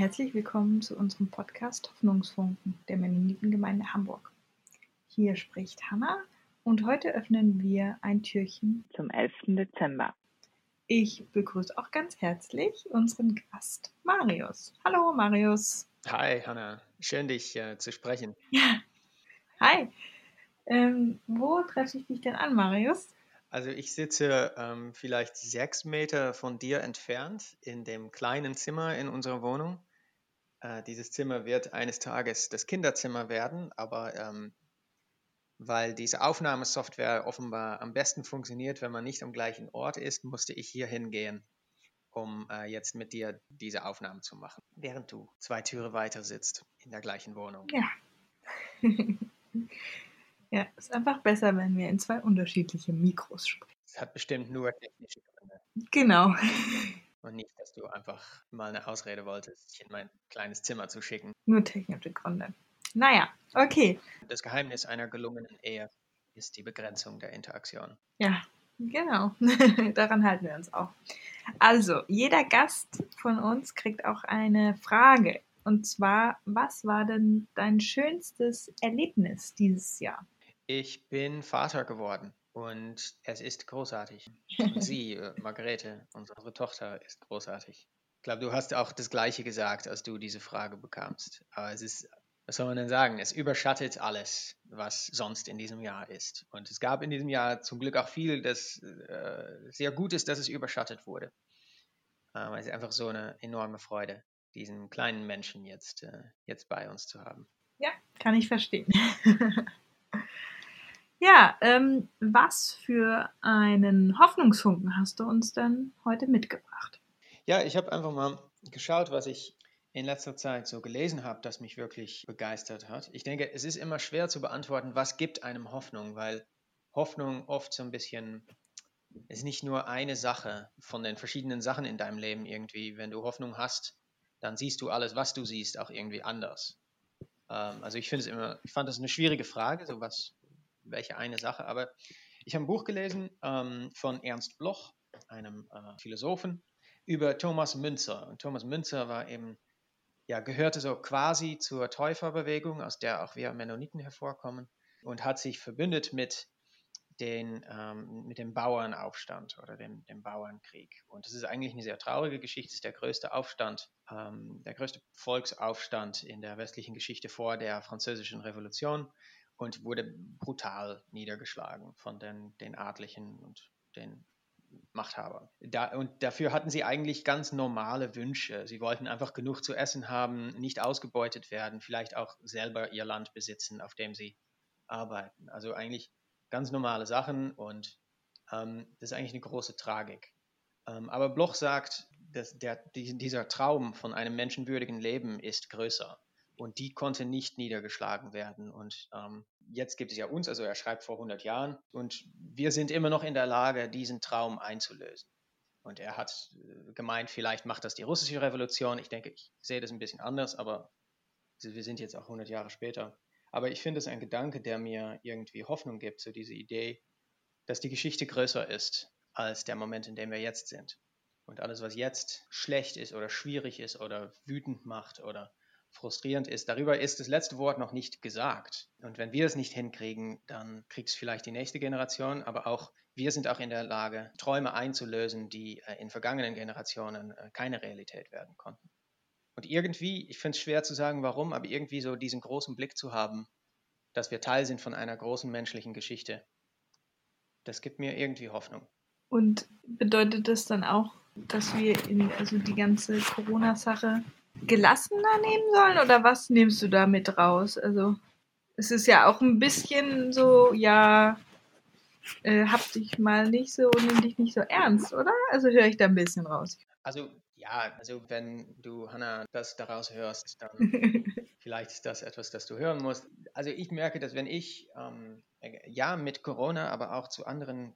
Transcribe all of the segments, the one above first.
herzlich willkommen zu unserem Podcast Hoffnungsfunken der Mennonitengemeinde Hamburg. Hier spricht Hanna und heute öffnen wir ein Türchen zum 11. Dezember. Ich begrüße auch ganz herzlich unseren Gast Marius. Hallo Marius. Hi Hanna, schön dich äh, zu sprechen. Ja. Hi. Ähm, wo treffe ich dich denn an, Marius? Also ich sitze ähm, vielleicht sechs Meter von dir entfernt in dem kleinen Zimmer in unserer Wohnung. Äh, dieses Zimmer wird eines Tages das Kinderzimmer werden, aber ähm, weil diese Aufnahmesoftware offenbar am besten funktioniert, wenn man nicht am gleichen Ort ist, musste ich hier hingehen, um äh, jetzt mit dir diese Aufnahmen zu machen, während du zwei Türe weiter sitzt in der gleichen Wohnung. Ja. ja, ist einfach besser, wenn wir in zwei unterschiedliche Mikros sprechen. Es hat bestimmt nur technische Gründe. Genau. Du einfach mal eine Ausrede wolltest, dich in mein kleines Zimmer zu schicken. Nur technische Gründe. Naja, okay. Das Geheimnis einer gelungenen Ehe ist die Begrenzung der Interaktion. Ja, genau. Daran halten wir uns auch. Also, jeder Gast von uns kriegt auch eine Frage. Und zwar, was war denn dein schönstes Erlebnis dieses Jahr? Ich bin Vater geworden und es ist großartig. Und sie, äh, Margarete, unsere Tochter, ist großartig. Ich glaube, du hast auch das Gleiche gesagt, als du diese Frage bekamst. Aber es ist was soll man denn sagen? Es überschattet alles, was sonst in diesem Jahr ist. Und es gab in diesem Jahr zum Glück auch viel, das äh, sehr gut ist, dass es überschattet wurde. Ähm, es ist einfach so eine enorme Freude, diesen kleinen Menschen jetzt, äh, jetzt bei uns zu haben. Ja, kann ich verstehen. ja, ähm, was für einen Hoffnungsfunken hast du uns denn heute mitgebracht? Ja, ich habe einfach mal geschaut, was ich in letzter Zeit so gelesen habe, das mich wirklich begeistert hat. Ich denke, es ist immer schwer zu beantworten, was gibt einem Hoffnung, weil Hoffnung oft so ein bisschen ist nicht nur eine Sache von den verschiedenen Sachen in deinem Leben irgendwie. Wenn du Hoffnung hast, dann siehst du alles, was du siehst, auch irgendwie anders. Ähm, also ich finde es immer, ich fand das eine schwierige Frage, so was, welche eine Sache, aber ich habe ein Buch gelesen ähm, von Ernst Bloch, einem äh, Philosophen, über Thomas Münzer. Und Thomas Münzer war eben ja, gehörte so quasi zur Täuferbewegung, aus der auch wir Mennoniten hervorkommen, und hat sich verbündet mit, den, ähm, mit dem Bauernaufstand oder dem, dem Bauernkrieg. Und das ist eigentlich eine sehr traurige Geschichte, es ist der größte Aufstand, ähm, der größte Volksaufstand in der westlichen Geschichte vor der Französischen Revolution und wurde brutal niedergeschlagen von den, den Adlichen und den Machthaber. Da, und dafür hatten sie eigentlich ganz normale Wünsche. Sie wollten einfach genug zu essen haben, nicht ausgebeutet werden, vielleicht auch selber ihr Land besitzen, auf dem sie arbeiten. Also eigentlich ganz normale Sachen und ähm, das ist eigentlich eine große Tragik. Ähm, aber Bloch sagt, dass der, dieser Traum von einem menschenwürdigen Leben ist größer und die konnte nicht niedergeschlagen werden. Und ähm, jetzt gibt es ja uns, also er schreibt vor 100 Jahren, und wir sind immer noch in der Lage, diesen Traum einzulösen. Und er hat äh, gemeint, vielleicht macht das die russische Revolution. Ich denke, ich sehe das ein bisschen anders, aber wir sind jetzt auch 100 Jahre später. Aber ich finde es ein Gedanke, der mir irgendwie Hoffnung gibt, so diese Idee, dass die Geschichte größer ist als der Moment, in dem wir jetzt sind. Und alles, was jetzt schlecht ist oder schwierig ist oder wütend macht oder frustrierend ist. Darüber ist das letzte Wort noch nicht gesagt. Und wenn wir es nicht hinkriegen, dann kriegt es vielleicht die nächste Generation, aber auch wir sind auch in der Lage, Träume einzulösen, die äh, in vergangenen Generationen äh, keine Realität werden konnten. Und irgendwie, ich finde es schwer zu sagen, warum, aber irgendwie so diesen großen Blick zu haben, dass wir Teil sind von einer großen menschlichen Geschichte, das gibt mir irgendwie Hoffnung. Und bedeutet das dann auch, dass wir in, also die ganze Corona-Sache gelassener nehmen sollen oder was nimmst du da mit raus? Also es ist ja auch ein bisschen so, ja, äh, hab dich mal nicht so und nimm dich nicht so ernst, oder? Also höre ich da ein bisschen raus. Also ja, also wenn du, Hannah, das daraus hörst, dann vielleicht ist das etwas, das du hören musst. Also ich merke, dass wenn ich, ähm, ja, mit Corona, aber auch zu anderen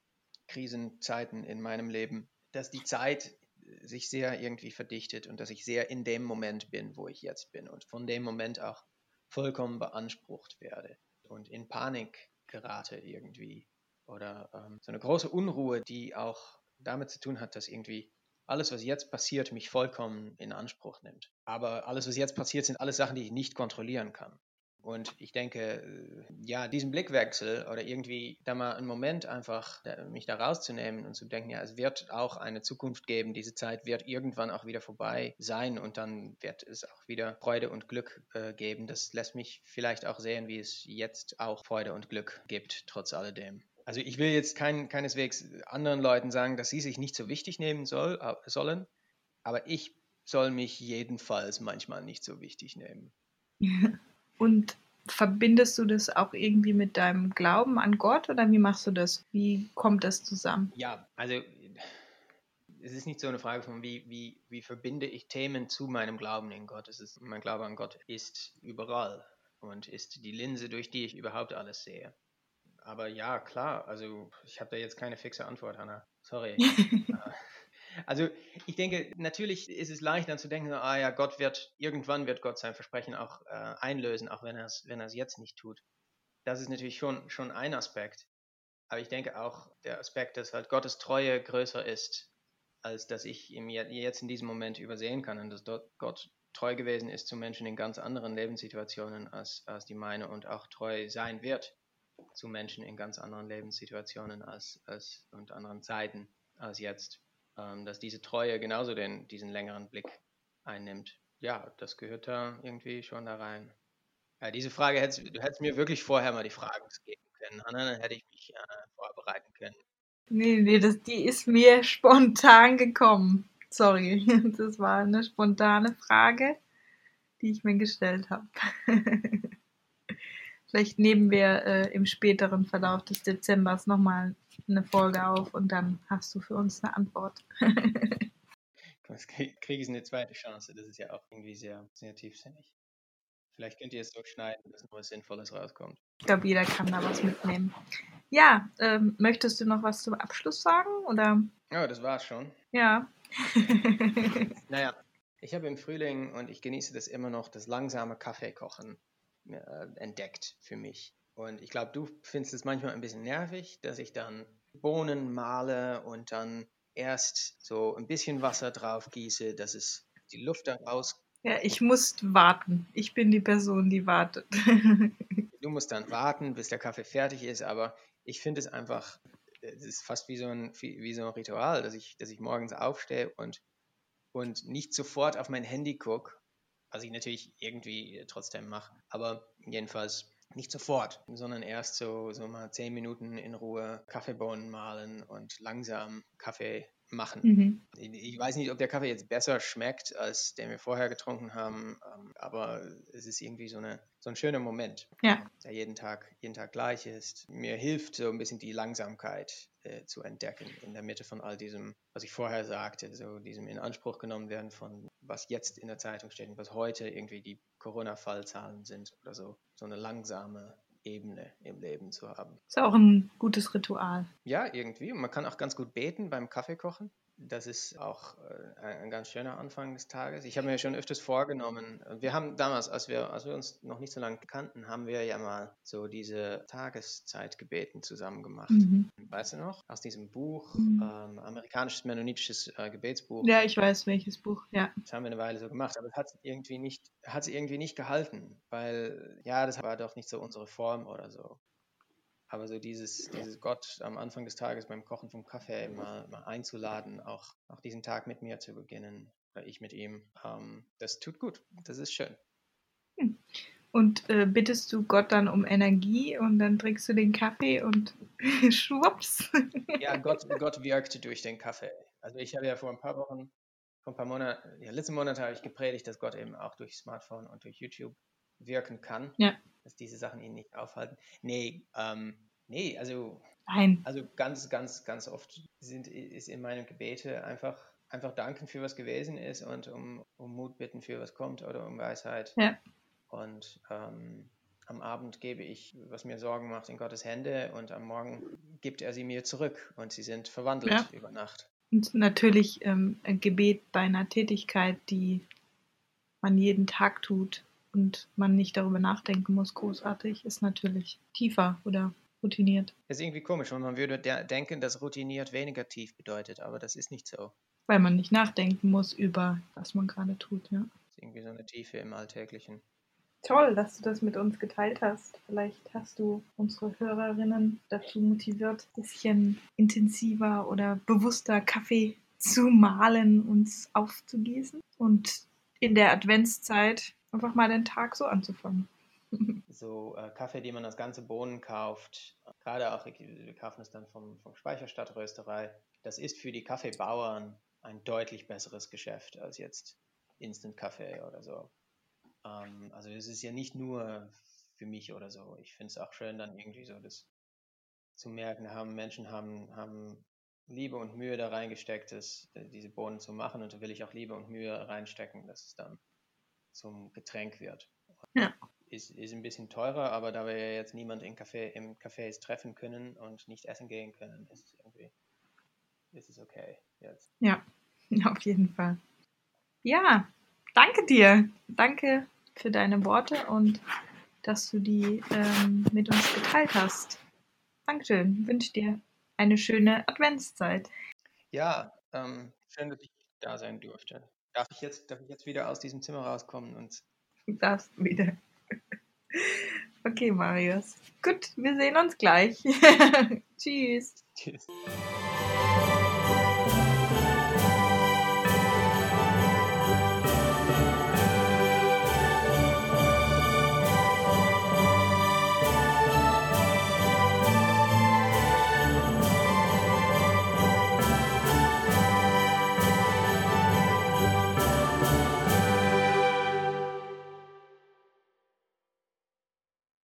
Krisenzeiten in meinem Leben, dass die Zeit sich sehr irgendwie verdichtet und dass ich sehr in dem Moment bin, wo ich jetzt bin und von dem Moment auch vollkommen beansprucht werde und in Panik gerate irgendwie oder ähm, so eine große Unruhe, die auch damit zu tun hat, dass irgendwie alles, was jetzt passiert, mich vollkommen in Anspruch nimmt. Aber alles, was jetzt passiert, sind alles Sachen, die ich nicht kontrollieren kann. Und ich denke, äh, ja, diesen Blickwechsel oder irgendwie da mal einen Moment einfach mich da rauszunehmen und zu denken, ja, es wird auch eine Zukunft geben, diese Zeit wird irgendwann auch wieder vorbei sein und dann wird es auch wieder Freude und Glück äh, geben. Das lässt mich vielleicht auch sehen, wie es jetzt auch Freude und Glück gibt, trotz alledem. Also ich will jetzt kein, keineswegs anderen Leuten sagen, dass sie sich nicht so wichtig nehmen soll, sollen, aber ich soll mich jedenfalls manchmal nicht so wichtig nehmen. Und verbindest du das auch irgendwie mit deinem Glauben an Gott oder wie machst du das? Wie kommt das zusammen? Ja, also es ist nicht so eine Frage von, wie, wie, wie verbinde ich Themen zu meinem Glauben in Gott. Es ist, mein Glaube an Gott ist überall und ist die Linse, durch die ich überhaupt alles sehe. Aber ja, klar, also ich habe da jetzt keine fixe Antwort, Hanna. Sorry. Also ich denke, natürlich ist es leicht dann zu denken, ah ja, Gott wird, irgendwann wird Gott sein Versprechen auch äh, einlösen, auch wenn er es wenn jetzt nicht tut. Das ist natürlich schon, schon ein Aspekt. Aber ich denke auch der Aspekt, dass halt Gottes Treue größer ist, als dass ich ihm jetzt in diesem Moment übersehen kann und dass dort Gott treu gewesen ist zu Menschen in ganz anderen Lebenssituationen als, als die meine und auch treu sein wird zu Menschen in ganz anderen Lebenssituationen als, als und anderen Zeiten als jetzt ähm, dass diese Treue genauso den, diesen längeren Blick einnimmt. Ja, das gehört da irgendwie schon da rein. Ja, diese Frage hättest du hättest mir wirklich vorher mal die Fragen geben können, Hanna, dann hätte ich mich äh, vorbereiten können. Nee, nee, das, die ist mir spontan gekommen. Sorry, das war eine spontane Frage, die ich mir gestellt habe. Vielleicht nehmen wir äh, im späteren Verlauf des Dezembers nochmal eine Folge auf und dann hast du für uns eine Antwort. Jetzt kriege ich eine zweite Chance. Das ist ja auch irgendwie sehr, sehr tiefsinnig. Vielleicht könnt ihr es so schneiden, dass noch was Sinnvolles rauskommt. Ich glaube, jeder kann da was mitnehmen. Ja, ähm, möchtest du noch was zum Abschluss sagen? Oder? Ja, das war's schon. Ja. naja, ich habe im Frühling und ich genieße das immer noch, das langsame Kaffeekochen äh, entdeckt für mich. Und ich glaube, du findest es manchmal ein bisschen nervig, dass ich dann Bohnen male und dann erst so ein bisschen Wasser drauf gieße, dass es die Luft dann raus. Ja, ich muss warten. Ich bin die Person, die wartet. du musst dann warten, bis der Kaffee fertig ist, aber ich finde es einfach, es ist fast wie so ein, wie so ein Ritual, dass ich, dass ich morgens aufstehe und, und nicht sofort auf mein Handy gucke was ich natürlich irgendwie äh, trotzdem mache. Aber jedenfalls nicht sofort, sondern erst so, so mal zehn Minuten in Ruhe Kaffeebohnen mahlen und langsam Kaffee machen. Mhm. Ich, weiß nicht, ob der Kaffee jetzt besser schmeckt, als den wir vorher getrunken haben, ähm, aber es ist irgendwie so, eine, so ein schöner Moment, ja. der jeden Tag, jeden Tag gleich ist. Mir hilft so ein bisschen die Langsamkeit äh, zu entdecken in der Mitte von all diesem, was ich vorher sagte, so diesem in Anspruch genommen werden von was jetzt in der Zeitung steht und was heute irgendwie die Corona-Fallzahlen sind oder so. So eine langsame Ebene im Leben zu haben. Ist auch ein gutes Ritual. Ja, irgendwie. Und man kann auch ganz gut beten beim Kaffeekochen. Das ist auch äh, ein ganz schöner Anfang des Tages. Ich habe mir schon öfters vorgenommen, wir haben damals, als wir, als wir uns noch nicht so lange kannten, haben wir ja mal so diese Tageszeitgebeten zusammen gemacht. Mhm. Weißt du noch? Aus diesem Buch, mhm. ähm, amerikanisches mennonitisches äh, Gebetsbuch. Ja, ich weiß welches Buch, ja. Das haben wir eine Weile so gemacht, aber es hat irgendwie nicht, hat irgendwie nicht gehalten, weil ja, das war doch nicht so unsere Form oder so. Aber so dieses, dieses Gott am Anfang des Tages beim Kochen vom Kaffee mal, mal einzuladen, auch, auch diesen Tag mit mir zu beginnen, oder ich mit ihm, ähm, das tut gut. Das ist schön. Hm. Und äh, bittest du Gott dann um Energie und dann trinkst du den Kaffee und schwupps. ja, Gott, Gott wirkt durch den Kaffee. Also ich habe ja vor ein paar Wochen, vor ein paar Monaten, ja, letzten Monat habe ich gepredigt, dass Gott eben auch durch Smartphone und durch YouTube wirken kann. Ja dass diese Sachen ihn nicht aufhalten. Nee, ähm, nee, also, Nein. also ganz, ganz, ganz oft sind, ist in meinen Gebete einfach, einfach danken für was gewesen ist und um, um Mut bitten für was kommt oder um Weisheit. Ja. Und ähm, am Abend gebe ich, was mir Sorgen macht, in Gottes Hände und am Morgen gibt er sie mir zurück und sie sind verwandelt ja. über Nacht. Und natürlich ähm, ein Gebet bei einer Tätigkeit, die man jeden Tag tut, und man nicht darüber nachdenken muss, großartig, ist natürlich tiefer oder routiniert. Das ist irgendwie komisch, und man würde de denken, dass routiniert weniger tief bedeutet, aber das ist nicht so. Weil man nicht nachdenken muss über, was man gerade tut, ja. Das ist irgendwie so eine Tiefe im Alltäglichen. Toll, dass du das mit uns geteilt hast. Vielleicht hast du unsere Hörerinnen dazu motiviert, ein bisschen intensiver oder bewusster Kaffee zu mahlen, uns aufzugießen und in der Adventszeit einfach mal den Tag so anzufangen. So äh, Kaffee, den man aus ganze Bohnen kauft, gerade auch, wir kaufen es dann vom, vom Speicherstadtrösterei, das ist für die Kaffeebauern ein deutlich besseres Geschäft als jetzt Instant-Kaffee oder so. Ähm, also es ist ja nicht nur für mich oder so. Ich finde es auch schön, dann irgendwie so das zu merken, haben Menschen haben, haben Liebe und Mühe da reingesteckt, das, diese Bohnen zu machen und da will ich auch Liebe und Mühe reinstecken, dass es dann zum Getränk wird. Ja. Ist, ist ein bisschen teurer, aber da wir ja jetzt niemand in Café, im Cafés treffen können und nicht essen gehen können, ist es irgendwie ist es okay jetzt. Ja, auf jeden Fall. Ja, danke dir. Danke für deine Worte und dass du die ähm, mit uns geteilt hast. Dankeschön. Ich wünsche dir eine schöne Adventszeit. Ja, ähm, schön, dass ich da sein durfte. Darf ich jetzt, darf ich jetzt wieder aus diesem Zimmer rauskommen und. Du darfst wieder. Okay, Marius. Gut, wir sehen uns gleich. Tschüss. Tschüss.